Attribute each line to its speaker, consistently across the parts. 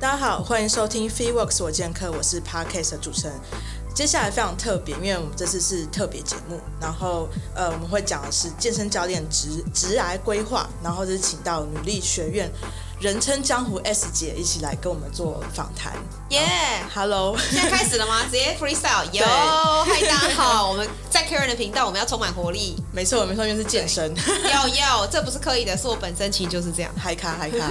Speaker 1: 大家好，欢迎收听 FreeWorks 我健客，我是 Podcast 的主持人。接下来非常特别，因为我们这次是特别节目，然后呃，我们会讲的是健身教练职职涯规划，然后就是请到努力学院，人称江湖 S 姐一起来跟我们做访谈。
Speaker 2: 耶、
Speaker 1: yeah，Hello，
Speaker 2: 现在开始了吗？直接 freestyle。哟，嗨，大家好，我们在 Karen 的频道，我们要充满活力。
Speaker 1: 没错，没错，因为是健身。
Speaker 2: 要要，这不是刻意的，是我本身其实就是这样，
Speaker 1: 嗨 咖嗨咖。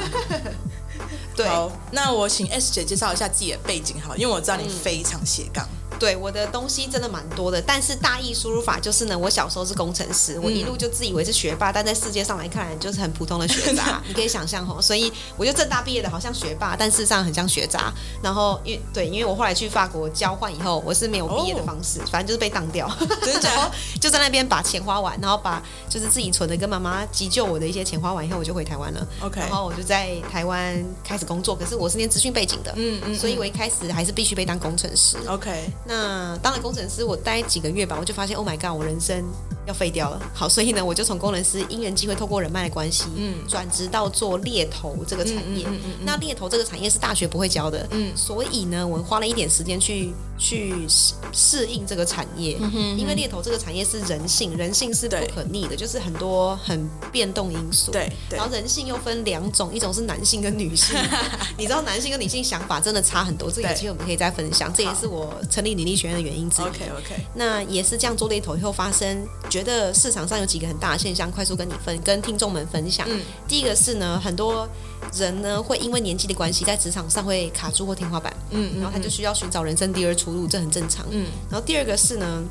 Speaker 2: 对，
Speaker 1: 好，那我请 S 姐介绍一下自己的背景，好，因为我知道你非常斜杠。
Speaker 2: 对，我的东西真的蛮多的，但是大意输入法就是呢，我小时候是工程师，我一路就自以为是学霸，但在世界上来看就是很普通的学渣，你可以想象吼，所以我就正大毕业的，好像学霸，但事实上很像学渣。然后因为对，因为我后来去法国交换以后，我是没有毕业的方式，反正就是被当掉，
Speaker 1: 真的，
Speaker 2: 然后就在那边把钱花完，然后把就是自己存的跟妈妈急救我的一些钱花完以后，我就回台湾了。
Speaker 1: OK，
Speaker 2: 然后我就在台湾开始工作，可是我是念资讯背景的，嗯嗯，所以我一开始还是必须被当工程师。
Speaker 1: OK，
Speaker 2: 那当了。工程师，我待几个月吧，我就发现，Oh my god，我人生要废掉了。好，所以呢，我就从工程师因缘机会，透过人脉的关系，嗯，转职到做猎头这个产业。嗯嗯嗯嗯、那猎头这个产业是大学不会教的，嗯，所以呢，我花了一点时间去去适适应这个产业，嗯因为猎头这个产业是人性，人性是不可逆的，就是很多很变动因素。
Speaker 1: 对，对，
Speaker 2: 然后人性又分两种，一种是男性跟女性。你知道男性跟女性想法真的差很多，这个其实我们可以再分享。这也是我成立女力学院的原因之一。
Speaker 1: OK OK，
Speaker 2: 那也是这样做猎头以后发生，觉得市场上有几个很大的现象，快速跟你分跟听众们分享。嗯，第一个是呢，很多人呢会因为年纪的关系，在职场上会卡住或天花板。嗯，然后他就需要寻找人生第二出路，这很正常。嗯，然后第二个是呢。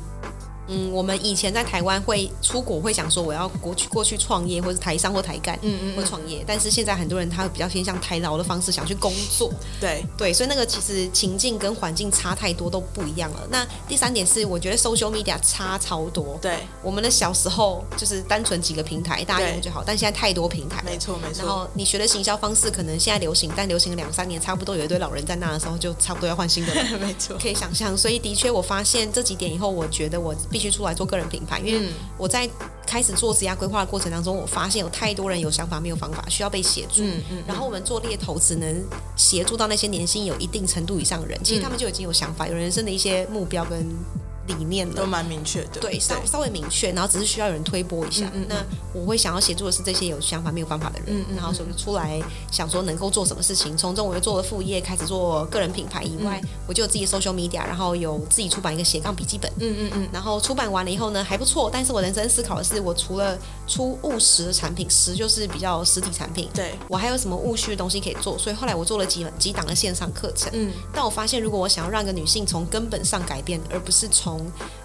Speaker 2: 嗯，我们以前在台湾会出国，会想说我要过去过去创业，或是台商或台干，嗯嗯，或创业。但是现在很多人他会比较偏向台劳的方式，想去工作。
Speaker 1: 对
Speaker 2: 对，所以那个其实情境跟环境差太多，都不一样了。那第三点是，我觉得 social media 差超多。
Speaker 1: 对，
Speaker 2: 我们的小时候就是单纯几个平台，大家用就好。但现在太多平台，
Speaker 1: 没错没错。
Speaker 2: 然后你学的行销方式可能现在流行，但流行两三年，差不多有一堆老人在那的时候，就差不多要换新的了。
Speaker 1: 没错，
Speaker 2: 可以想象。所以的确，我发现这几点以后，我觉得我必须出来做个人品。牌，因为我在开始做职业规划的过程当中，我发现有太多人有想法没有方法，需要被协助。嗯嗯。然后我们做猎头只能协助到那些年薪有一定程度以上的人，其实他们就已经有想法，有人生的一些目标跟。理念
Speaker 1: 都蛮明确的，
Speaker 2: 对，稍稍微明确，然后只是需要有人推波一下。嗯嗯、那我会想要协助的是这些有想法没有办法的人，嗯嗯、然后所以出来想说能够做什么事情。从中我又做了副业，开始做个人品牌以外，嗯、我就有自己的 social media，然后有自己出版一个斜杠笔记本。嗯嗯嗯。然后出版完了以后呢，还不错。但是我人生思考的是，我除了出务实的产品，实就是比较实体产品，
Speaker 1: 对
Speaker 2: 我还有什么务虚的东西可以做？所以后来我做了几几档的线上课程。嗯。但我发现，如果我想要让一个女性从根本上改变，而不是从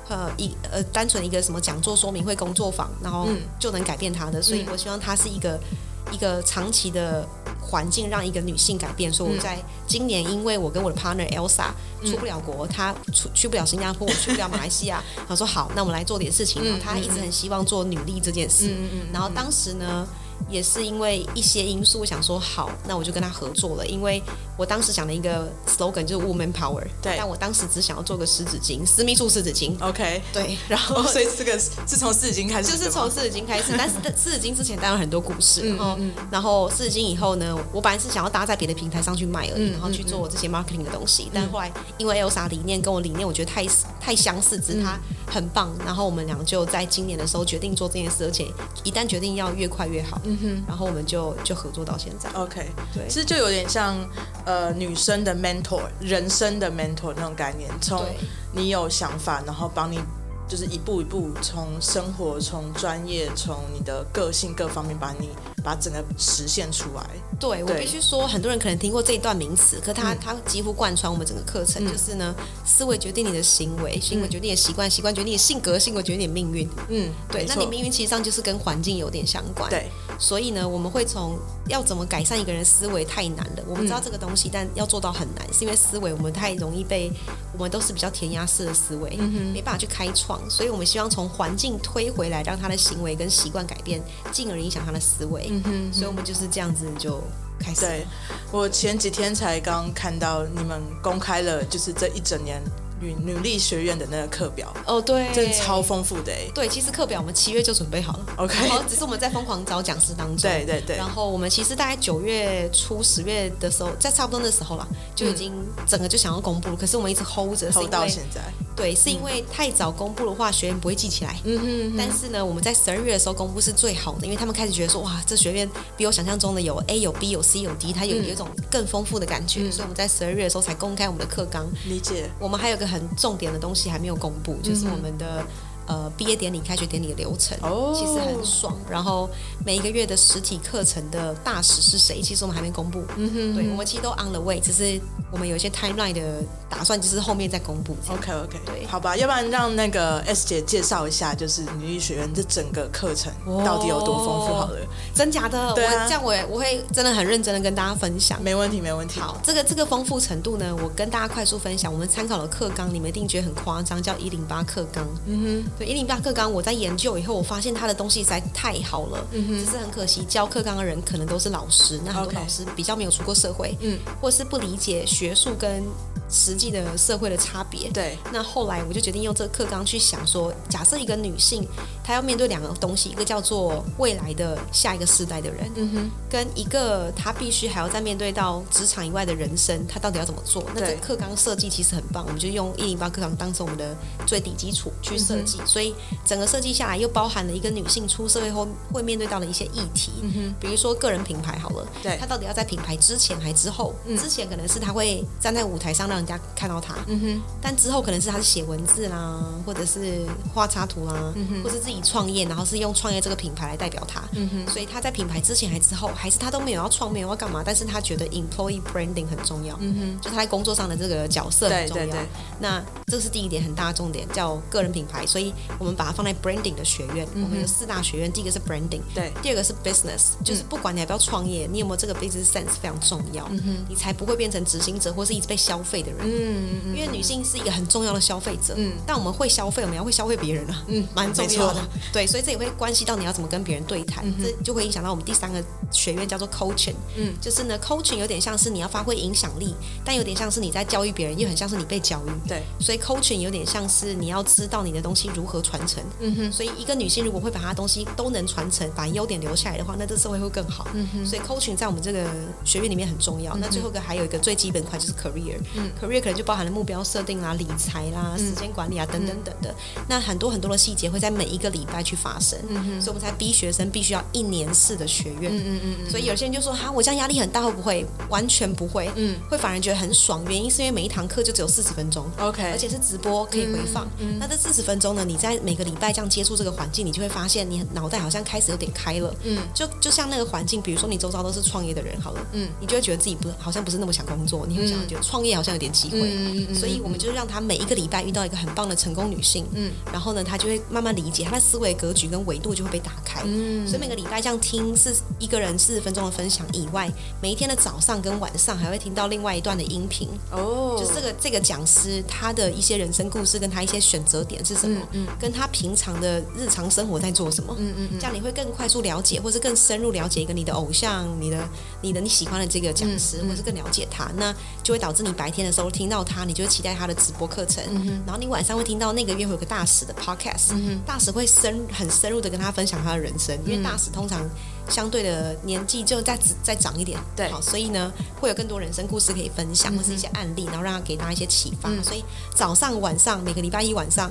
Speaker 2: 呃，一呃，单纯一个什么讲座说明会工作坊，然后就能改变她的，嗯、所以我希望它是一个、嗯、一个长期的环境，让一个女性改变。所以我在今年，因为我跟我的 partner Elsa 出不了国，她出去不了新加坡，我去不了马来西亚，她说好，那我们来做点事情。然后她一直很希望做女力这件事，嗯嗯嗯、然后当时呢。也是因为一些因素，我想说好，那我就跟他合作了。因为我当时想的一个 slogan 就是 woman power，
Speaker 1: 对。
Speaker 2: 但我当时只想要做个湿纸巾，私密处湿纸巾。
Speaker 1: OK，
Speaker 2: 对。然后，
Speaker 1: 哦、所以这个是从湿纸巾开始，
Speaker 2: 就是从湿纸巾开始。但是湿纸巾之前当然很多故事，然后，嗯嗯、然后湿纸巾以后呢，我本来是想要搭在别的平台上去卖而已，嗯、然后去做这些 marketing 的东西。嗯、但后来因为 Elsa 理念跟我理念，我觉得太太相似，只是他很棒。然后我们俩就在今年的时候决定做这件事，而且一旦决定要越快越好。嗯哼，然后我们就。就就合作到现在
Speaker 1: ，OK，对，其实就有点像呃女生的 mentor，人生的 mentor 那种概念，从你有想法，然后帮你就是一步一步从生活、从专业、从你的个性各方面把你把整个实现出来。
Speaker 2: 对，我必须说，很多人可能听过这一段名词，可它它几乎贯穿我们整个课程，就是呢，思维决定你的行为，行为决定你的习惯，习惯决定你的性格，性格决定你的命运。嗯，对，那你命运其实上就是跟环境有点相关。
Speaker 1: 对。
Speaker 2: 所以呢，我们会从要怎么改善一个人思维太难了。我们知道这个东西，但要做到很难，是因为思维我们太容易被我们都是比较填鸭式的思维，没办法去开创。所以我们希望从环境推回来，让他的行为跟习惯改变，进而影响他的思维。所以我们就是这样子就开始。
Speaker 1: 对，我前几天才刚看到你们公开了，就是这一整年女女力学院的那个课表
Speaker 2: 哦，对，
Speaker 1: 真的超丰富的哎。
Speaker 2: 对，其实课表我们七月就准备好了
Speaker 1: ，OK，
Speaker 2: 然后只是我们在疯狂找讲师当中。
Speaker 1: 对对对。
Speaker 2: 然后我们其实大概九月初、十月的时候，在差不多那时候啦，就已经整个就想要公布了。可是我们一直 hold 着
Speaker 1: ，hold 到现在。
Speaker 2: 对，是因为太早公布的话，学员不会记起来。嗯嗯。但是呢，我们在十二月的时候公布是最好的，因为他们开始觉得说，哇，这学院比我想象中的有 A、有 B、有 C、有 D，它有有一种更丰富的感觉。所以我们在十二月的时候才公开我们的课纲。
Speaker 1: 理解。
Speaker 2: 我们还有个很重点的东西还没有公布，就是我们的。呃，毕业典礼、开学典礼的流程，oh. 其实很爽。然后每一个月的实体课程的大使是谁，其实我们还没公布。嗯哼，对，我们其实都 on the way，只是我们有一些 timeline 的打算，就是后面再公布。
Speaker 1: OK OK，对，好吧，要不然让那个 S 姐介绍一下，就是女力学院这整个课程到底有多丰富？好了，
Speaker 2: 真假的？对啊，这样我也我会真的很认真的跟大家分享。
Speaker 1: 没问题，没问题。
Speaker 2: 好，这个这个丰富程度呢，我跟大家快速分享。我们参考了课纲，你们一定觉得很夸张，叫一零八课纲。嗯哼，对，一零八课纲。我在研究以后，我发现他的东西实在太好了，只是很可惜，教课纲的人可能都是老师，那很多老师比较没有出过社会，嗯，或是不理解学术跟实际的社会的差别。
Speaker 1: 对，
Speaker 2: 那后来我就决定用这个课纲去想说，假设一个女性她要面对两个东西，一个叫做未来的下一个世代的人，嗯哼，跟一个他必须还要再面对到职场以外的人生，他到底要怎么做？那这个课纲设计其实很棒，我们就用一零八课纲当成我们的最底基础去设计，嗯、所以整个设计下来又包含了一个女性出社会后会面对到的一些议题，嗯哼，比如说个人品牌好了，对，他到底要在品牌之前还之后？嗯、之前可能是他会站在舞台上让人家看到他，嗯哼，但之后可能是他是写文字啦，或者是画插图啦，嗯哼，或是自己创业，然后是用创业这个品牌来代表他，嗯哼，所以他在品牌之前还之后，还是他都没有要创，没有要干嘛，但是他觉得 employee branding 很重要，嗯哼，就他在工作上的这个角色很重要，对对对，那这是第一点很大的重点，叫个人品牌，所以我们把它放在 branding 的学院，嗯、我们有四大学院，第一个是 branding，对，第二个是 business，就是不管你要不要创业，你有没有这个 business sense 非常重要，嗯、哼。你才不会变成执行者或是一直被消费的人，嗯嗯，因为女性是一个很重要的消费者，嗯，但我们会消费，我们要会消费别人啊，嗯，蛮重要的，对，所以这也会关系到你要怎么跟别人对谈，嗯、这就会影响到我们第三个学院叫做 coaching，嗯，就是呢 coaching 有点像是你要发挥影响力，但有点像是你在教育别人，又很像是你被教育，对，所以 coaching 有点像是你要知道你的东西如何传承，嗯哼，所以一个女性如果会把她东西都能传承，把优点留下来的话，那这社会会更好。嗯哼。所以 coaching 在我们这个学院里面很重要。嗯、那最后一个还有一个最基本块就是 career。嗯。career 可能就包含了目标设定啦、理财啦、时间管理啊等等等的。嗯、那很多很多的细节会在每一个礼拜去发生。所以我们才逼学生必须要一年式的学院。嗯嗯嗯，嗯。所以有些人就说哈，我这样压力很大，会不会？完全不会。嗯。会反而觉得很爽，原因是因为每一堂课就只有四十分钟。OK。而且是直播，可以回放。嗯。嗯，那这四十分钟呢？你在每个礼拜这样接触这个环境，你就会发现你脑袋好像开始有点开了，嗯，就就像那个环境，比如说你周遭都是创业的人，好了，嗯，你就会觉得自己不好像不是那么想工作，你会想觉得创业好像有点机会，嗯嗯，所以我们就是让他每一个礼拜遇到一个很棒的成功女性，嗯，然后呢，他就会慢慢理解，思维格局跟维度就会被打开，嗯，所以每个礼拜这样听是一个人四十分钟的分享以外，每一天的早上跟晚上还会听到另外一段的音频，哦，就是这个这个讲师他的一些人生故事跟他一些选择点是什么，嗯，跟他平常的日常生活在做什么，嗯嗯，这样你会更快速了解，或是更深入了解一个你的偶像、你的、你的你喜欢的这个讲师，嗯嗯、或是更了解他，那就会导致你白天的时候听到他，你就会期待他的直播课程，嗯、然后你晚上会听到那个月会有个大使的 podcast，、嗯、大使会深很深入的跟他分享他的人生，因为大使通常相对的年纪就再再长一点，对，好，所以呢会有更多人生故事可以分享，或是一些案例，然后让他给大家一些启发，嗯、所以早上晚上每个礼拜一晚上。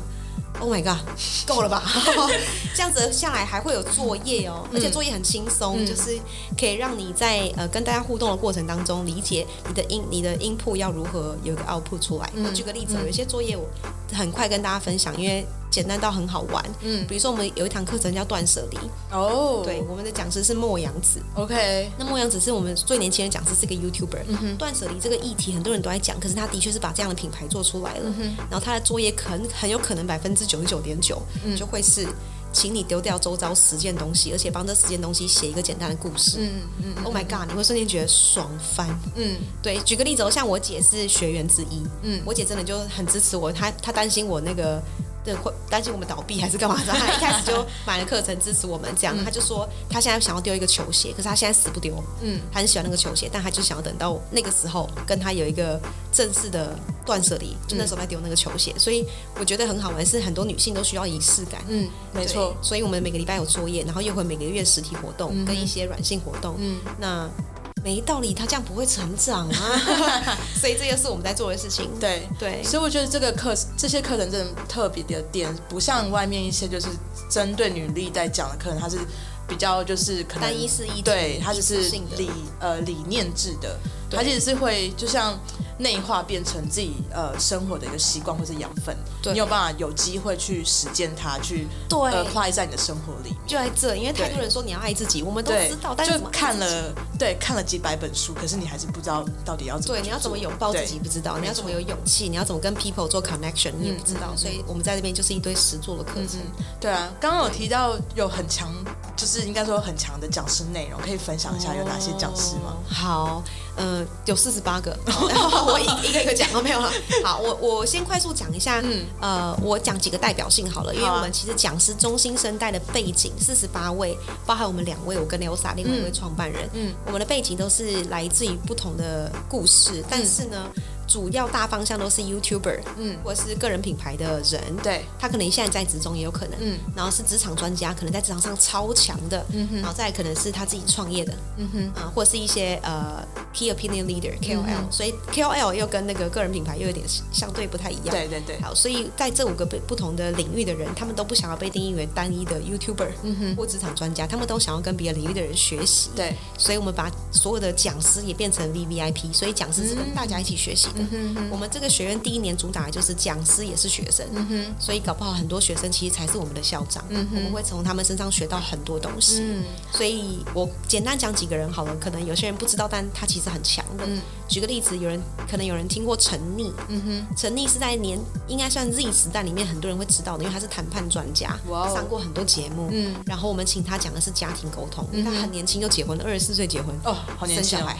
Speaker 2: Oh my god，够了吧？这样子下来还会有作业哦，而且作业很轻松，嗯、就是可以让你在呃跟大家互动的过程当中，理解你的音你的 input 要如何有一个 output 出来。我、嗯、举个例子，嗯、有一些作业我很快跟大家分享，因为。简单到很好玩，嗯，比如说我们有一堂课程叫断舍离，哦，对，我们的讲师是莫阳子，OK，那莫阳子是我们最年轻的讲师，是个 YouTuber，断舍离这个议题很多人都在讲，可是他的确是把这样的品牌做出来了，嗯，然后他的作业很很有可能百分之九十九点九，就会是，请你丢掉周遭十件东西，而且帮这十件东西写一个简单的故事，嗯嗯，嗯，Oh my God，你会瞬间觉得爽翻，嗯，对，举个例子，像我姐是学员之一，嗯，我姐真的就很支持我，她她担心我那个。对，会担心我们倒闭还是干嘛的？他一开始就买了课程支持我们，这样、嗯、他就说他现在想要丢一个球鞋，可是他现在死不丢，嗯，他很喜欢那个球鞋，但他就想要等到那个时候跟他有一个正式的断舍离，就那时候再丢那个球鞋。所以我觉得很好玩，是很多女性都需要仪式感，
Speaker 1: 嗯，没错。
Speaker 2: 所以我们每个礼拜有作业，然后又会每个月实体活动、嗯、跟一些软性活动，嗯，那。没道理，他这样不会成长啊！所以这就是我们在做的事情。
Speaker 1: 对对，所以我觉得这个课这些课程真的特别的点，不像外面一些就是针对女力在讲的课程，它是比较就是可能
Speaker 2: 单一是一
Speaker 1: 对，它只是理呃理念制的，它其实是会就像。内化变成自己呃生活的一个习惯或者养分，你有办法有机会去实践它，去对呃化在你的生活里面。
Speaker 2: 就在这，因为太多人说你要爱自己，我们都知道，但是
Speaker 1: 就看了对看了几百本书，可是你还是不知道到底要怎么
Speaker 2: 对，你要怎么拥抱自己不知道，你要怎么有勇气，你要怎么跟 people 做 connection 你也不知道，所以我们在这边就是一堆实做的课程。
Speaker 1: 对啊，刚刚有提到有很强，就是应该说很强的讲师内容，可以分享一下有哪些讲师吗？
Speaker 2: 好。呃，有四十八个，然 后我一一个一个讲都没有了。好，我我先快速讲一下，嗯，呃，我讲几个代表性好了，因为我们其实讲师中心生代的背景四十八位，包含我们两位，我跟 Elsa 另外一位创办人，嗯，我们的背景都是来自于不同的故事，但是呢。主要大方向都是 YouTuber，嗯，或是个人品牌的人，对，他可能现在在职中也有可能，嗯，然后是职场专家，可能在职场上超强的，嗯哼，然后再可能是他自己创业的，嗯哼，啊，或者是一些呃 Key Opinion Leader KOL，嗯，所以 KOL 又跟那个个人品牌又有点相对不太一样，对对对，好，所以在这五个不不同的领域的人，他们都不想要被定义为单一的 YouTuber，嗯，或职场专家，他们都想要跟别的领域的人学习，对，所以我们把所有的讲师也变成 VVIP，所以讲师是跟大家一起学习的。嗯，我们这个学院第一年主打的就是讲师也是学生，嗯，所以搞不好很多学生其实才是我们的校长，我们会从他们身上学到很多东西，嗯，所以我简单讲几个人好了，可能有些人不知道，但他其实很强的。嗯，举个例子，有人可能有人听过陈妮，嗯哼，陈妮是在年应该算 Z 时代里面很多人会知道的，因为他是谈判专家，上过很多节目，嗯，然后我们请他讲的是家庭沟通，他很年轻就结婚了，二十四岁结婚，哦，好年轻，生小孩。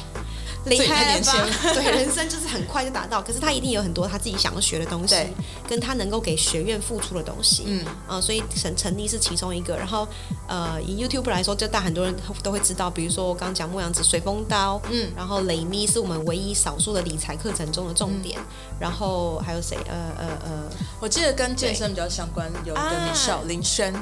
Speaker 2: 厉害吧？对，人生就是很快就达到，可是他一定有很多他自己想要学的东西，跟他能够给学院付出的东西。嗯，呃，所以陈陈妮是其中一个。然后，呃，以 YouTube 来说，就大很多人都会知道，比如说我刚刚讲牧羊子水风刀，嗯，然后雷咪是我们唯一少数的理财课程中的重点。嗯、然后还有谁？呃呃呃，
Speaker 1: 我记得跟健身比较相关，有一个 Michelle 林轩。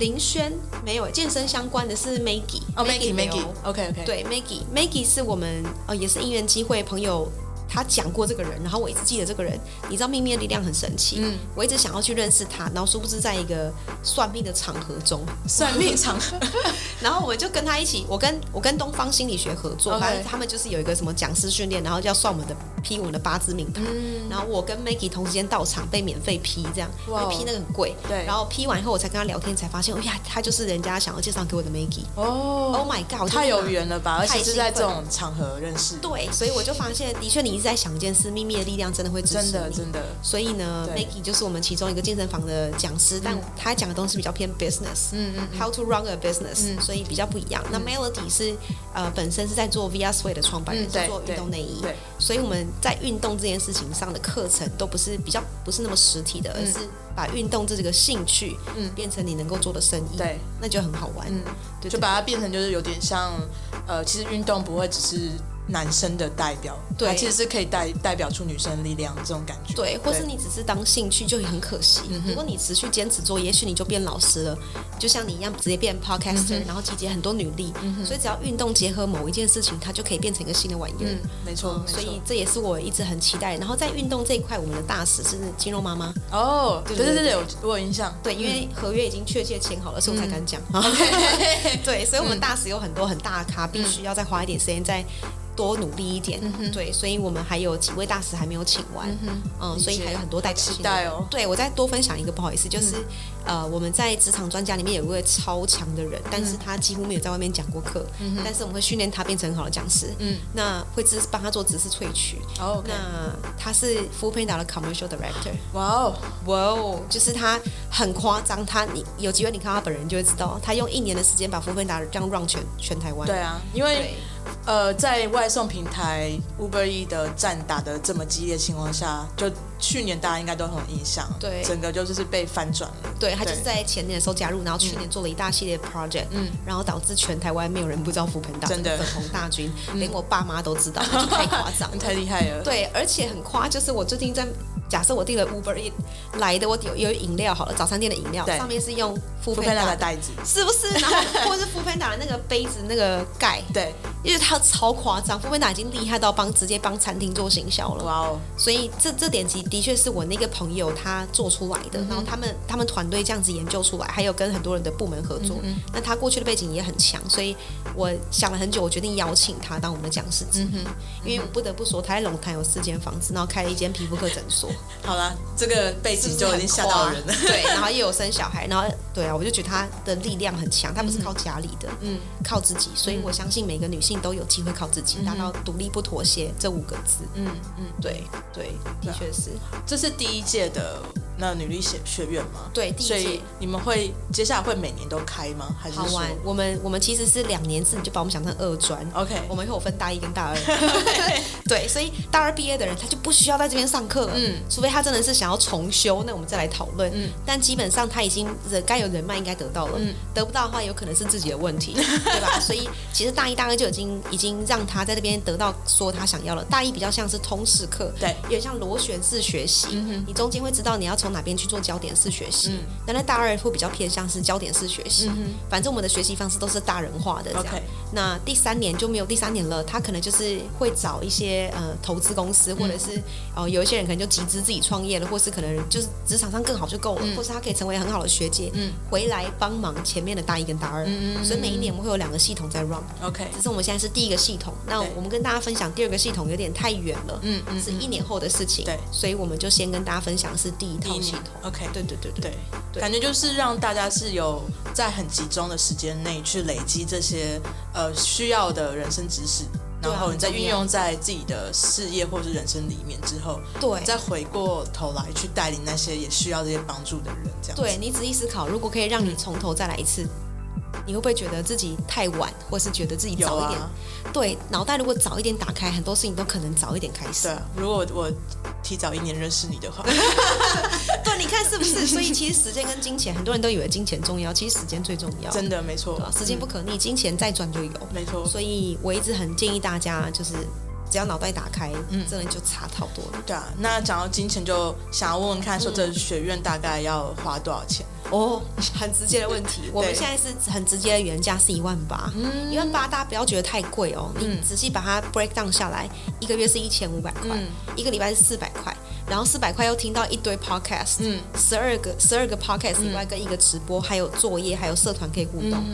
Speaker 2: 林轩没有健身相关的是 Maggie
Speaker 1: 哦 Maggie Maggie OK OK
Speaker 2: 对 Maggie Maggie 是我们哦也是因缘机会朋友。他讲过这个人，然后我一直记得这个人。你知道秘密的力量很神奇，嗯，我一直想要去认识他，然后殊不知在一个算命的场合中，
Speaker 1: 算命场合，
Speaker 2: 然后我就跟他一起，我跟我跟东方心理学合作，反正他们就是有一个什么讲师训练，然后要算我们的批我们的八字命盘，嗯，然后我跟 Maggie 同时间到场被免费批，这样，因为批那个很贵，对，然后批完以后我才跟他聊天，才发现，哎呀，他就是人家想要介绍给我的 Maggie，哦，Oh my God，
Speaker 1: 太有缘了吧，而且是在这种场合认识，
Speaker 2: 对，所以我就发现，的确你。在想一件事，秘密的力量真的会支持你，真的真的。所以呢，Maggie 就是我们其中一个健身房的讲师，但他讲的东西比较偏 business，嗯嗯，how to run a business，所以比较不一样。那 Melody 是呃本身是在做 VR Suede 的创办人，是做运动内衣，对。所以我们在运动这件事情上的课程都不是比较不是那么实体的，而是把运动这个兴趣，嗯，变成你能够做的生意，对，那就很好玩，嗯，对。
Speaker 1: 就把它变成就是有点像，呃，其实运动不会只是。男生的代表，对，其实是可以代代表出女生力量这种感觉，
Speaker 2: 对，或是你只是当兴趣就很可惜。如果你持续坚持做，也许你就变老师了，就像你一样直接变 podcaster，然后集结很多女力。所以只要运动结合某一件事情，它就可以变成一个新的玩意儿。
Speaker 1: 没错，
Speaker 2: 所以这也是我一直很期待。然后在运动这一块，我们的大使是金肉妈妈。
Speaker 1: 哦，对对对对，我有印象。
Speaker 2: 对，因为合约已经确切签好了，所以我才敢讲。对，所以我们大使有很多很大的咖，必须要再花一点时间在。多努力一点，对，所以我们还有几位大使还没有请完，嗯，所以还有很多待期待哦。对，我再多分享一个，不好意思，就是呃，我们在职场专家里面有一位超强的人，但是他几乎没有在外面讲过课，但是我们会训练他变成很好的讲师，嗯，那会知帮他做知识萃取，哦，那他是 foodpanda 的 commercial director，哇哦，哇哦，就是他很夸张，他你有机会你看他本人就会知道，他用一年的时间把 foodpanda 这样 run 全全台湾，
Speaker 1: 对啊，因为。呃，在外送平台 Uber E 的战打得这么激烈的情况下，就去年大家应该都很有印象，
Speaker 2: 对，
Speaker 1: 整个就是被翻转了。
Speaker 2: 对，他就是在前年的时候加入，然后去年做了一大系列 project，嗯，然后导致全台湾没有人不知道 foodpanda，真的粉红大军，连我爸妈都知道，就太夸张，
Speaker 1: 太厉害了。
Speaker 2: 对，而且很夸，就是我最近在。假设我订了 Uber Eats 来的，我有有饮料好了，早餐店的饮料上面是用 foodpanda
Speaker 1: 的袋子，
Speaker 2: 是不是？然后或者是 foodpanda 的那个杯子那个盖，
Speaker 1: 对，
Speaker 2: 因为他超夸张，foodpanda 已经厉害到帮直接帮餐厅做行销了。哇哦！所以这这点其实的确是我那个朋友他做出来的，嗯、然后他们他们团队这样子研究出来，还有跟很多人的部门合作。嗯、那他过去的背景也很强，所以我想了很久，我决定邀请他当我们的讲师之一，嗯、因为我不得不说，他在龙潭有四间房子，然后开了一间皮肤科诊所。
Speaker 1: 好了。这个背景就已经吓到人了，
Speaker 2: 对，然后又有生小孩，然后对啊，我就觉得他的力量很强，他不是靠家里的，嗯，靠自己，所以我相信每个女性都有机会靠自己达到独立不妥协这五个字，嗯嗯，对对，的确是，
Speaker 1: 这是第一届的。那女力学学院吗？
Speaker 2: 对，
Speaker 1: 所以你们会接下来会每年都开吗？还是
Speaker 2: 好玩？我们我们其实是两年制，你就把我们想成二专。
Speaker 1: OK，
Speaker 2: 我们会有分大一跟大二。对，所以大二毕业的人他就不需要在这边上课了，嗯，除非他真的是想要重修，那我们再来讨论。嗯，但基本上他已经人该有人脉应该得到了，嗯，得不到的话有可能是自己的问题，对吧？所以其实大一、大二就已经已经让他在这边得到说他想要了。大一比较像是通识课，
Speaker 1: 对，
Speaker 2: 有点像螺旋式学习，嗯，你中间会知道你要从。哪边去做焦点式学习？那、嗯、在大二会比较偏向是焦点式学习。嗯、反正我们的学习方式都是大人化的这样。Okay. 那第三年就没有第三年了，他可能就是会找一些呃投资公司，或者是哦、呃、有一些人可能就集资自己创业了，或是可能就是职场上更好就够了，嗯、或是他可以成为很好的学姐，嗯、回来帮忙前面的大一跟大二。所以每一年我们会有两个系统在 run。OK，只是我们现在是第一个系统。那我们跟大家分享第二个系统有点太远了，嗯嗯，是一年后的事情。对，所以我们就先跟大家分享是第一套系统。
Speaker 1: OK，
Speaker 2: 对对对对，
Speaker 1: 对，感觉就是让大家是有在很集中的时间内去累积这些呃需要的人生知识，然后你再运用在自己的事业或是人生里面之后，对，再回过头来去带领那些也需要这些帮助的人，这样。
Speaker 2: 对，你仔细思考，如果可以让你从头再来一次。你会不会觉得自己太晚，或是觉得自己早一点？啊、对，脑袋如果早一点打开，很多事情都可能早一点开始。
Speaker 1: 对，如果我提早一年认识你的话，
Speaker 2: 对，你看是不是？所以其实时间跟金钱，很多人都以为金钱重要，其实时间最重要。
Speaker 1: 真的没错，
Speaker 2: 时间不可逆，金钱再赚就有。
Speaker 1: 没错，
Speaker 2: 所以我一直很建议大家，就是只要脑袋打开，嗯，真的就差好多了。
Speaker 1: 对啊，那讲到金钱，就想要问问看，说这学院大概要花多少钱？
Speaker 2: 哦，很直接的问题。我们现在是很直接的原价是一万八，一万八大家不要觉得太贵哦。你仔细把它 break down 下来，一个月是一千五百块，一个礼拜是四百块，然后四百块又听到一堆 podcast，嗯，十二个十二个 podcast 以外跟一个直播，还有作业，还有社团可以互动。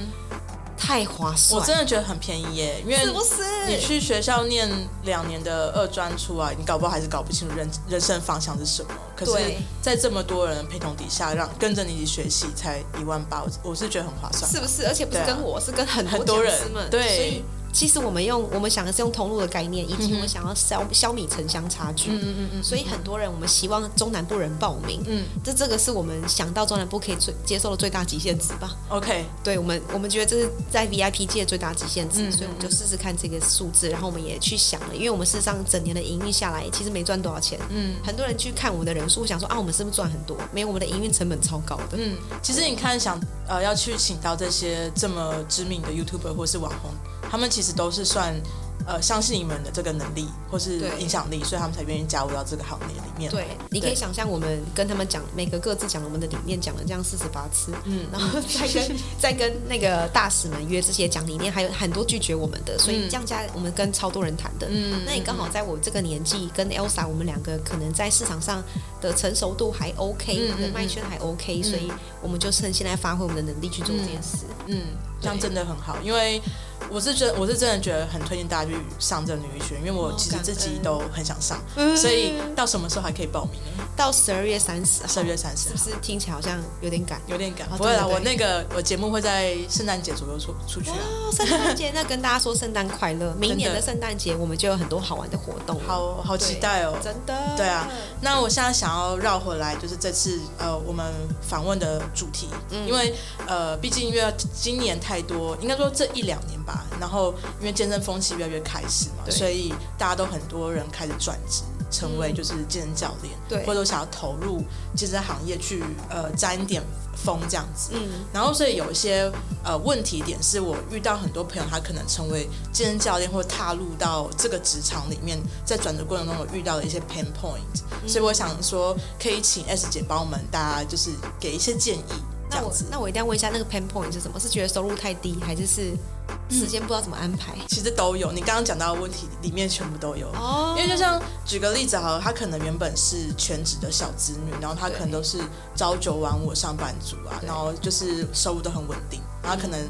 Speaker 2: 太划算，
Speaker 1: 我真的觉得很便宜耶，因为
Speaker 2: 是不是
Speaker 1: 你去学校念两年的二专出来，你搞不好还是搞不清楚人人生方向是什么。可是，在这么多人陪同底下，让跟着你一起学习，才一万八，我是觉得很划算，
Speaker 2: 是不是？而且不是跟我，啊、是跟很多
Speaker 1: 很多人
Speaker 2: 对。其实我们用我们想的是用通路的概念，以及我们想要消消弭城乡差距。嗯嗯嗯，所以很多人我们希望中南部人报名。嗯，这这个是我们想到中南部可以最接受的最大极限值吧
Speaker 1: ？OK，
Speaker 2: 对我们我们觉得这是在 VIP 界最大极限值，所以我们就试试看这个数字。然后我们也去想了，因为我们事实上整年的营运下来其实没赚多少钱。嗯，很多人去看我们的人数，想说啊，我们是不是赚很多？没有，我们的营运成本超高的。
Speaker 1: 嗯，其实你看，想呃要去请到这些这么知名的 YouTuber 或是网红。他们其实都是算，呃，相信你们的这个能力或是影响力，所以他们才愿意加入到这个行业里面。
Speaker 2: 对，对你可以想象，我们跟他们讲，每个各自讲我们的理念，讲了这样四十八次，嗯，然后再跟 再跟那个大使们约这些讲理念，还有很多拒绝我们的，所以这样加我们跟超多人谈的。嗯，那你刚好在我这个年纪跟 Elsa，我们两个可能在市场上的成熟度还 OK，人脉圈还 OK，所以我们就趁现在发挥我们的能力去做这件事。
Speaker 1: 嗯，这样真的很好，因为。我是觉得，我是真的觉得很推荐大家去上这个女医学院，因为我其实自己都很想上，所以到什么时候还可以报名呢？
Speaker 2: 到十二月三十，
Speaker 1: 十二月三十，是不
Speaker 2: 是听起来好像有点赶？
Speaker 1: 有点赶，不会啦，我那个我节目会在圣诞节左右出出去啊。
Speaker 2: 圣诞节，那跟大家说圣诞快乐！明年的圣诞节我们就有很多好玩的活动，
Speaker 1: 好好期待哦！
Speaker 2: 真的，
Speaker 1: 对啊。那我现在想要绕回来，就是这次呃我们访问的主题，因为呃毕竟因为今年太多，应该说这一两年。吧。然后因为健身风气越来越开始嘛，所以大家都很多人开始转职，成为就是健身教练，
Speaker 2: 对，
Speaker 1: 或者想要投入健身行业去呃沾一点风这样子。嗯，然后所以有一些呃问题点是我遇到很多朋友，他可能成为健身教练或踏入到这个职场里面，在转职过程中有遇到的一些 pain point，嗯，所以我想说可以请 S 姐帮我们大家就是给一些建议。
Speaker 2: 那我那我一定要问一下，那个 pain point 是什么？是觉得收入太低，还是是时间不知道怎么安排？嗯、
Speaker 1: 其实都有，你刚刚讲到的问题里面全部都有。哦。因为就像举个例子好了，他可能原本是全职的小子女，然后他可能都是朝九晚五上班族啊，然后就是收入都很稳定，然后可能。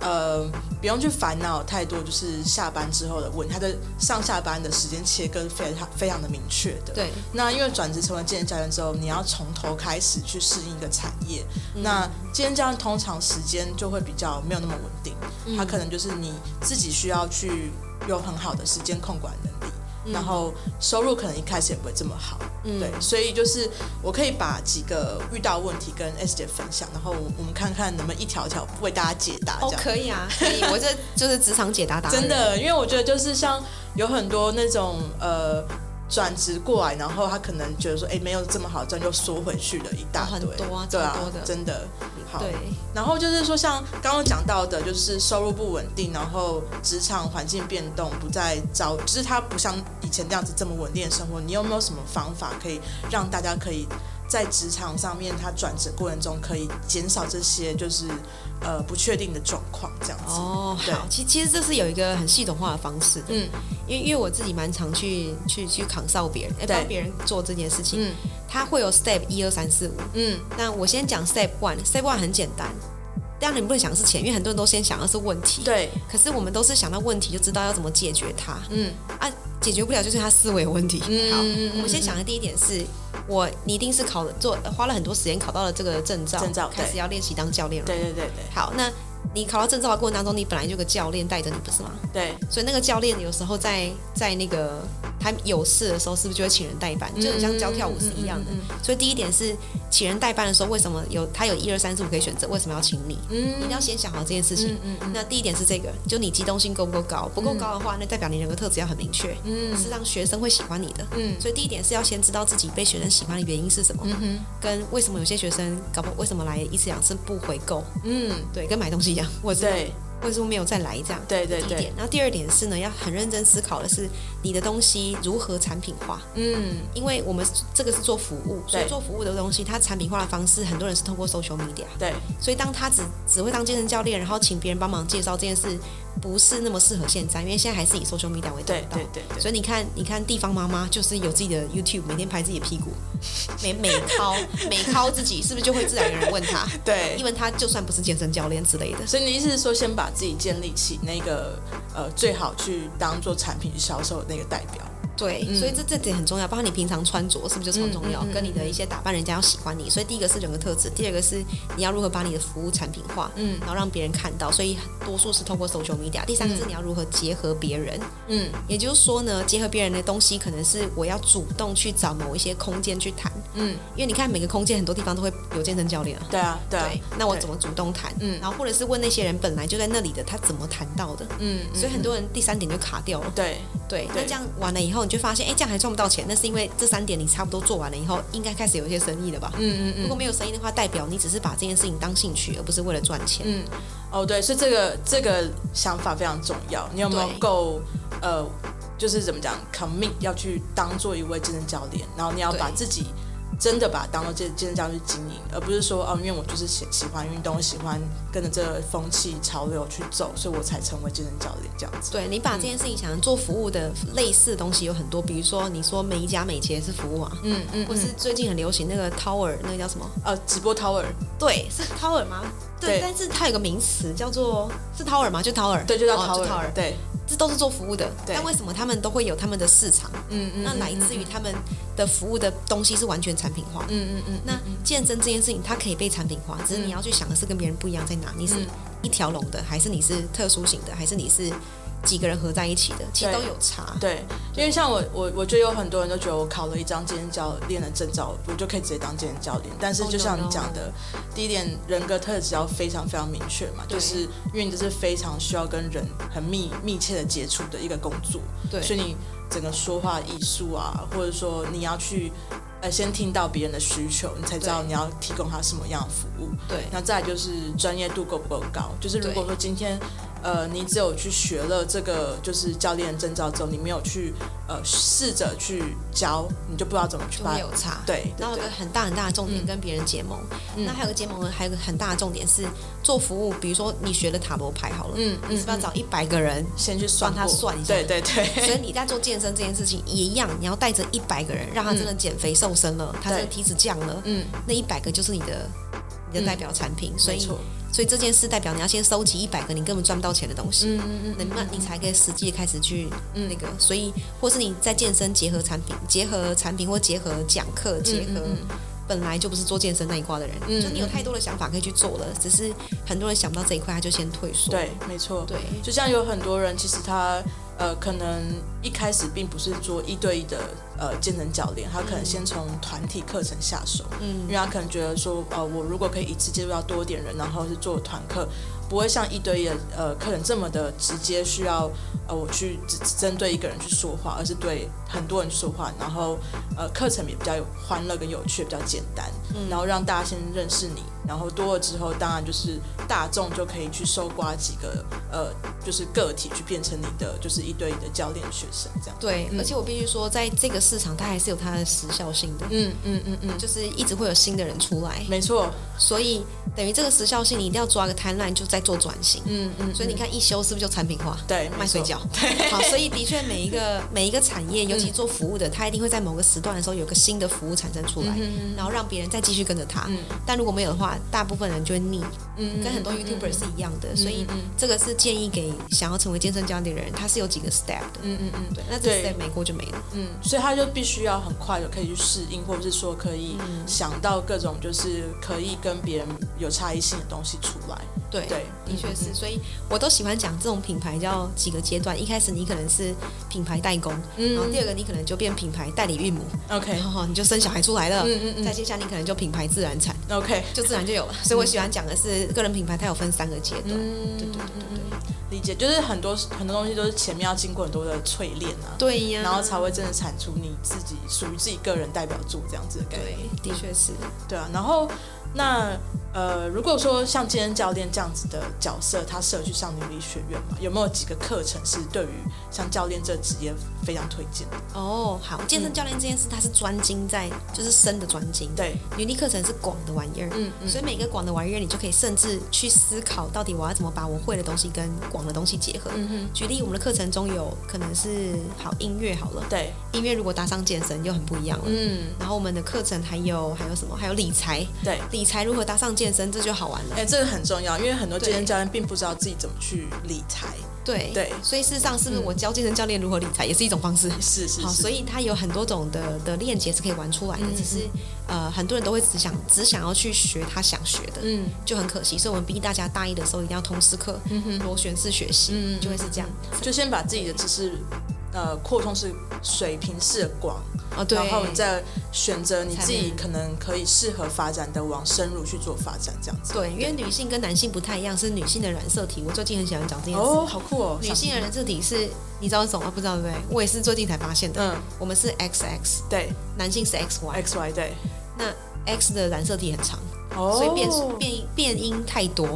Speaker 1: 呃，不用去烦恼太多，就是下班之后的问，他的上下班的时间切割非常非常的明确的。对。那因为转职成为健身教练之后，你要从头开始去适应一个产业。嗯、那健身教练通常时间就会比较没有那么稳定，他、嗯、可能就是你自己需要去有很好的时间控管能力。然后收入可能一开始也不会这么好，嗯，对，所以就是我可以把几个遇到问题跟 S 姐分享，然后我们看看能不能一条一条为大家解答。
Speaker 2: 哦，可以啊，可以，我这就是职场解答答案。
Speaker 1: 真的，因为我觉得就是像有很多那种呃。转职过来，然后他可能觉得说，哎，没有这么好赚，就缩回去了一大堆，
Speaker 2: 很多啊，
Speaker 1: 对啊，真的好。对，然后就是说，像刚刚讲到的，就是收入不稳定，然后职场环境变动，不再招，就是他不像以前这样子这么稳定的生活。你有没有什么方法可以让大家可以在职场上面，他转职过程中可以减少这些就是呃不确定的状况，这样子？
Speaker 2: 哦，好，其其实这是有一个很系统化的方式的，嗯。因为因为我自己蛮常去去去 consult 别人，哎，帮别人做这件事情。嗯，他会有 step 一二三四五。嗯，那我先讲 step one。step one 很简单，当然你不能想的是钱，因为很多人都先想的是问题。对。可是我们都是想到问题就知道要怎么解决它。嗯。啊，解决不了就是他思维有问题。嗯。好，我们先想的第一点是，我你一定是考了做花了很多时间考到了这个证照，证照开始要练习当教练了。
Speaker 1: 对对对对。
Speaker 2: 好，那。你考到证照的过程当中，你本来就有个教练带着你，不是吗？
Speaker 1: 对。
Speaker 2: 所以那个教练有时候在在那个他有事的时候，是不是就会请人代班？嗯、就很像教跳舞是一样的。嗯嗯嗯嗯、所以第一点是请人代班的时候，为什么有他有一二三四五可以选择？为什么要请你？嗯，你一定要先想好这件事情。嗯嗯嗯、那第一点是这个，就你机动性够不够高？不够高的话，那代表你人格特质要很明确，嗯，是让学生会喜欢你的。嗯。所以第一点是要先知道自己被学生喜欢的原因是什么，嗯、跟为什么有些学生搞不为什么来一次两次不回购？嗯，对，跟买东西一样，我知道。对。为什么没有再来这样？对对对。然后第二点是呢，要很认真思考的是你的东西如何产品化。嗯，因为我们这个是做服务，所以做服务的东西，它产品化的方式，很多人是通过 social media。对。所以当他只只会当健身教练，然后请别人帮忙介绍这件事，不是那么适合现在，因为现在还是以 social media 为主导。对对。所以你看，你看地方妈妈就是有自己的 YouTube，每天拍自己的屁股，每每掏每掏自己，是不是就会自然有人问他？对，因为他就算不是健身教练之类的。
Speaker 1: 所以你意思是说，先把把自己建立起那个呃，最好去当做产品销售的那个代表。
Speaker 2: 对，所以这这点很重要，包括你平常穿着是不是就超重要？跟你的一些打扮，人家要喜欢你。所以第一个是人格特质，第二个是你要如何把你的服务产品化，嗯，然后让别人看到。所以多数是通过 social media。第三个是你要如何结合别人，嗯，也就是说呢，结合别人的东西，可能是我要主动去找某一些空间去谈，嗯，因为你看每个空间很多地方都会有健身教练啊，
Speaker 1: 对啊，对啊，
Speaker 2: 那我怎么主动谈？嗯，然后或者是问那些人本来就在那里的，他怎么谈到的？嗯，所以很多人第三点就卡掉了。对对，那这样完了以后，你就发现，哎，这样还赚不到钱，那是因为这三点你差不多做完了以后，应该开始有一些生意了吧？嗯嗯嗯。如果没有生意的话，代表你只是把这件事情当兴趣，而不是为了赚钱。嗯，
Speaker 1: 哦对，所以这个这个想法非常重要。你有没有够呃，就是怎么讲，commit 要去当做一位健身教练，然后你要把自己。真的把它当做健健身教练去经营，而不是说哦，因为我就是喜喜欢运动，喜欢跟着这个风气潮流去走，所以我才成为健身教练这样子。
Speaker 2: 对，你把这件事情想成做服务的类似的东西有很多，比如说你说美甲美睫是服务啊，嗯嗯，或是最近很流行那个 Tower，那个叫什么？呃，
Speaker 1: 直播 Tower，
Speaker 2: 对，是 Tower 吗？对，对但是它有个名词叫做是 Tower 吗？就 Tower，
Speaker 1: 对，就叫 Tower，哦，Tower，对。
Speaker 2: 这都是做服务的，但为什么他们都会有他们的市场？嗯嗯，那来自于他们的服务的东西是完全产品化。嗯嗯嗯。那健身这件事情，它可以被产品化，只是你要去想的是跟别人不一样在哪？你是一条龙的，还是你是特殊型的，还是你是几个人合在一起的，其实都有差。
Speaker 1: 对，对，因为像我，我我觉得有很多人都觉得我考了一张健身教练的证照，我就可以直接当健身教练。但是就像你讲的，第一点人格特质要非常非常明确嘛，就是因为你这是非常需要跟人很密密切的接触的一个工作，对，所以你整个说话艺术啊，或者说你要去。呃，先听到别人的需求，你才知道你要提供他什么样的服务。
Speaker 2: 对，
Speaker 1: 那再来就是专业度够不够高。就是如果说今天，呃，你只有去学了这个就是教练证照之后，你没有去呃试着去教，你就不知道怎么去办。
Speaker 2: 有差。
Speaker 1: 对，
Speaker 2: 然后有个很大很大的重点跟别人结盟。嗯、那还有个结盟呢，还有个很大的重点是做服务。比如说你学了塔罗牌好了，嗯，你是不是要找一百个人先去算他算一下？
Speaker 1: 对对对。
Speaker 2: 所以你在做健身这件事情也一样，你要带着一百个人，让他真的减肥瘦身了，嗯、他这个体脂降了，嗯，那一百个就是你的你的代表产品，嗯、所以。所以这件事代表你要先收集一百个你根本赚不到钱的东西，嗯嗯嗯，那你才可以实际开始去那个。所以，或是你在健身结合产品，结合产品或结合讲课，结合本来就不是做健身那一块的人，就你有太多的想法可以去做了，只是很多人想不到这一块，他就先退缩。
Speaker 1: 对，没错。
Speaker 2: 对，
Speaker 1: 就像有很多人，其实他呃，可能一开始并不是做一对一的。呃，健身教练他可能先从团体课程下手，嗯，因为他可能觉得说，呃，我如果可以一次接触到多点人，然后是做团课，不会像一对一的呃客人这么的直接，需要呃我去只针对一个人去说话，而是对很多人说话，然后呃课程也比较有欢乐跟有趣，比较简单，嗯，然后让大家先认识你，然后多了之后，当然就是大众就可以去搜刮几个呃就是个体去变成你的就是一对一的教练学生这样。
Speaker 2: 对，嗯，而且我必须说，在这个。市场它还是有它的时效性的，嗯嗯嗯嗯，就是一直会有新的人出来，
Speaker 1: 没错。
Speaker 2: 所以等于这个时效性，你一定要抓个 timeline，就在做转型，嗯嗯。所以你看一休是不是就产品化？
Speaker 1: 对，
Speaker 2: 卖水饺。对，好，所以的确每一个 每一个产业，尤其做服务的，它一定会在某个时段的时候有个新的服务产生出来，然后让别人再继续跟着他。但如果没有的话，大部分人就会腻。嗯，跟很多 YouTuber 是一样的，所以这个是建议给想要成为健身教练的人，他是有几个 step 的。嗯嗯嗯，对，那这 step 没过就没了。
Speaker 1: 嗯，所以他就必须要很快的可以去适应，或者是说可以想到各种就是可以跟别人有差异性的东西出来。
Speaker 2: 对对，的确是，所以我都喜欢讲这种品牌叫几个阶段。一开始你可能是品牌代工，然后第二个你可能就变品牌代理孕母，OK，然后你就生小孩出来了，嗯嗯嗯，再接下来你可能就品牌自然产，OK，就自然就有了。所以我喜欢讲的是个人品牌，它有分三个阶段。嗯，对对对对。
Speaker 1: 理解，就是很多很多东西都是前面要经过很多的淬炼啊，
Speaker 2: 对呀，
Speaker 1: 然后才会真的产出你自己属于自己个人代表作这样子的感觉。
Speaker 2: 对，的确是。
Speaker 1: 对啊，然后那呃，如果说像健身教练这样子的角色，他适合去上女力学院吗？有没有几个课程是对于像教练这个职业非常推荐的？
Speaker 2: 哦，好，健身教练这件事，他是专精在就是深的专精，对，女力课程是广的玩意儿，嗯嗯，所以每个广的玩意儿，你就可以甚至去思考，到底我要怎么把我会的东西跟广的东西结合。嗯哼，举例，我们的课程中有可能是好音乐好了，
Speaker 1: 对，
Speaker 2: 音乐如果搭上健身又很不一样了。嗯，然后我们的课程还有还有什么？还有理财，
Speaker 1: 对，
Speaker 2: 理财如何搭上健身，这就好玩了。
Speaker 1: 哎，这个很重要，因为很多健身教练并不知道自己怎么去理财。
Speaker 2: 对对，所以事实上，是不是我教健身教练如何理财也是一种方式？
Speaker 1: 是是。
Speaker 2: 好，所以它有很多种的的链接是可以玩出来的，只是呃，很多人都会只想只想要去学他想学的，嗯，就很可惜。所以我们逼大家大一的时候一定要通识课，螺旋式学习，嗯，就会是这样，
Speaker 1: 就先把自己的知识。呃，扩充是水平式的广，哦，对，然后你再选择你自己可能可以适合发展的，往深入去做发展，这样子。
Speaker 2: 对，因为女性跟男性不太一样，是女性的染色体。我最近很喜欢讲这件事。
Speaker 1: 哦，好酷哦！
Speaker 2: 女性的染色体是，你知道是什么吗？不知道对不对？我也是最近才发现的。嗯，我们是 XX，对，男性是 XY，XY
Speaker 1: 对。
Speaker 2: 那 X 的染色体很长。所以变变变音太多，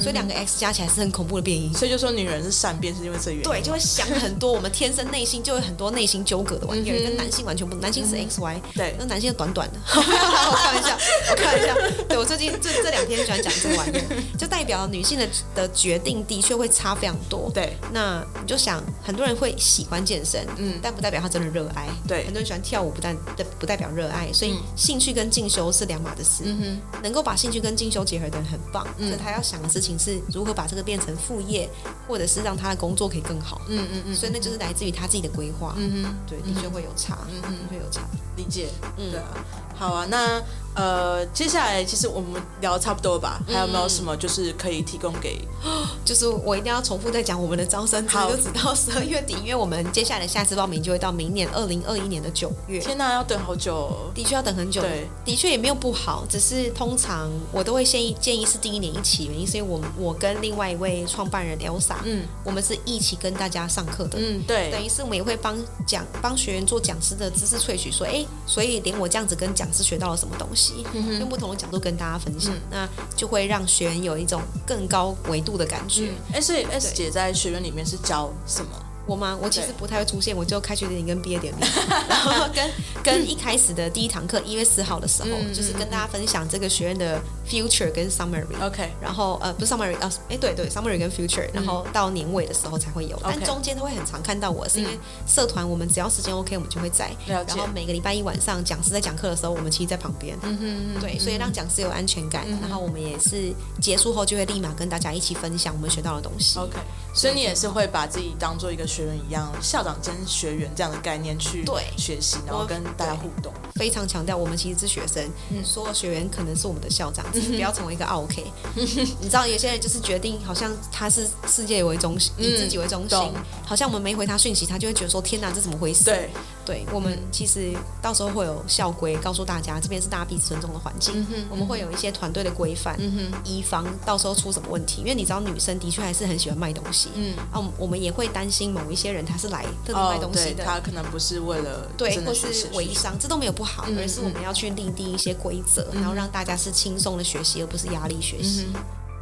Speaker 2: 所以两个 X 加起来是很恐怖的变音。
Speaker 1: 所以就说女人是善变，是因为这原因。
Speaker 2: 对，就会想很多，我们天生内心就有很多内心纠葛的玩意儿，跟男性完全不同。男性是 X Y，对，那男性是短短的。我开玩笑，我开玩笑。对，我最近这这两天喜欢讲这个玩意儿，就代表女性的的决定的确会差非常多。对，那你就想，很多人会喜欢健身，嗯，但不代表他真的热爱。对，很多人喜欢跳舞，不但不代表热爱。所以兴趣跟进修是两码的事。嗯哼，能够把把兴趣跟进修结合的人很棒，嗯，所以他要想的事情是如何把这个变成副业，或者是让他的工作可以更好，
Speaker 1: 嗯嗯嗯，
Speaker 2: 所以那就是来自于他自己的规划，
Speaker 1: 嗯嗯，
Speaker 2: 对，的确会有差，嗯嗯，会有差，
Speaker 1: 理解，嗯，对啊，好啊，那。呃，接下来其实我们聊的差不多了吧？还有没有什么就是可以提供给？
Speaker 2: 就是我一定要重复再讲我们的招生，好，就直到十二月底，因为我们接下来下次报名就会到明年二零二一年的九月。
Speaker 1: 天哪，要等好久哦！
Speaker 2: 的确要等很久。
Speaker 1: 对，
Speaker 2: 的确也没有不好，只是通常我都会建议建议是第一年一起，原因是因为我我跟另外一位创办人 Elsa，嗯，我们是一起跟大家上课的，
Speaker 1: 嗯，对，
Speaker 2: 等于是我们也会帮讲帮学员做讲师的知识萃取，说，哎，所以连我这样子跟讲师学到了什么东西，嗯用，不同的角度跟大家分享，嗯、那就会让学员有一种更高维度的感
Speaker 1: 觉。所以 S 姐在学院里面是教什么？
Speaker 2: 我吗？我其实不太会出现，我就开学典礼跟毕业典礼，然后跟 跟一开始的第一堂课一月四号的时候，就是跟大家分享这个学院的 future 跟 summary。
Speaker 1: OK，
Speaker 2: 然后呃不是 summary 啊，哎对对 summary 跟 future，然后到年尾的时候才会有，但中间都会很常看到我，是因为社团我们只要时间 OK，我们就会在。然后每个礼拜一晚上讲师在讲课的时候，我们其实在旁边。嗯哼对，所以让讲师有安全感，然后我们也是结束后就会立马跟大家一起分享我们学到的东西。
Speaker 1: OK，所以你也是会把自己当做一个学员一样，校长兼学员这样的概念去学习，然后跟大家互动。
Speaker 2: 非常强调，我们其实是学生，嗯，所有学员可能是我们的校长，只是不要成为一个 OK。你知道，有些人就是决定，好像他是世界为中心，以自己为中心，好像我们没回他讯息，他就会觉得说：“天哪，这怎么回事？”对，对我们其实到时候会有校规告诉大家，这边是大家彼此尊重的环境。我们会有一些团队的规范，以防到时候出什么问题。因为你知道，女生的确还是很喜欢卖东西，嗯，啊，我们也会担心某一些人他是来特地卖东西的，
Speaker 1: 他可能不是为了
Speaker 2: 对，或是微商，这都没有不好，而是我们要去订定一些规则，然后让大家是轻松的学习，而不是压力学习。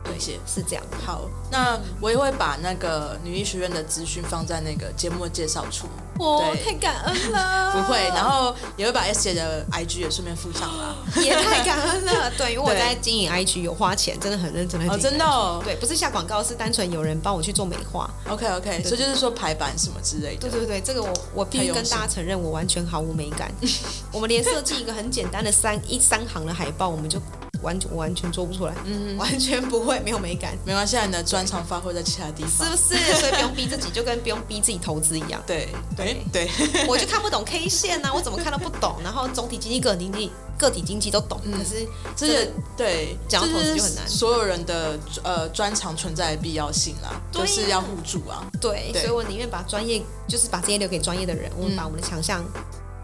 Speaker 2: 对，是这样。
Speaker 1: 好，那我也会把那个女医学院的资讯放在那个节目的介绍处。
Speaker 2: 哦，太感恩了。
Speaker 1: 不会，然后也会把 S 姐的 IG 也顺便附上了。
Speaker 2: 也太感恩了。对，因为我在经营 IG 有花钱，真的很认真的。
Speaker 1: 哦，真的哦。
Speaker 2: 对，不是下广告，是单纯有人帮我去做美化。
Speaker 1: OK OK，所以就是说排版什么之类的。
Speaker 2: 对对对，这个我我必须跟大家承认，我完全毫无美感。我们连设计一个很简单的三一三行的海报，我们就。完全完全做不出来，嗯，完全不会，没有美感。
Speaker 1: 没关系，你的专长发挥在其他地方，
Speaker 2: 是不是？所以不用逼自己，就跟不用逼自己投资一样。
Speaker 1: 对对对，
Speaker 2: 我就看不懂 K 线啊，我怎么看都不懂。然后总体经济、个体经济、个体经济都懂，可是
Speaker 1: 这个对
Speaker 2: 讲到投资就很难。
Speaker 1: 所有人的呃专长存在的必要性啦，都是要互助啊。
Speaker 2: 对，所以我宁愿把专业，就是把这些留给专业的人，我们把我们的强项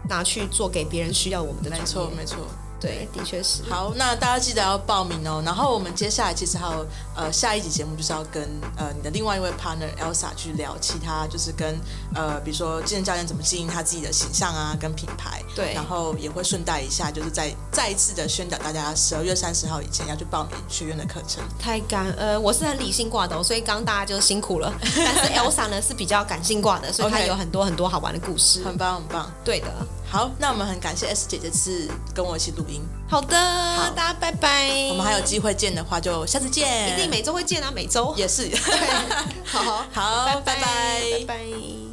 Speaker 2: 拿去做给别人需要我们的。
Speaker 1: 没错，没错。
Speaker 2: 对，的确是。
Speaker 1: 好，那大家记得要报名哦。然后我们接下来其实还有呃下一集节目，就是要跟呃你的另外一位 partner Elsa 去聊其他，就是跟呃比如说健身教练怎么经营他自己的形象啊，跟品牌。
Speaker 2: 对。
Speaker 1: 然后也会顺带一下，就是再再一次的宣导大家十二月三十号以前要去报名学院的课程。
Speaker 2: 太感恩，我是很理性挂的，所以刚刚大家就辛苦了。但是 Elsa 呢是比较感性挂的，所以她有很多很多好玩的故事。
Speaker 1: 很棒，很棒。
Speaker 2: 对的。
Speaker 1: 好，那我们很感谢 S 姐这次跟我一起录音。
Speaker 2: 好的，好，大家拜拜。
Speaker 1: 我们还有机会见的话，就下次见。
Speaker 2: 一定每周会见啊，每周
Speaker 1: 也是。
Speaker 2: 好好，
Speaker 1: 好，拜拜，
Speaker 2: 拜拜。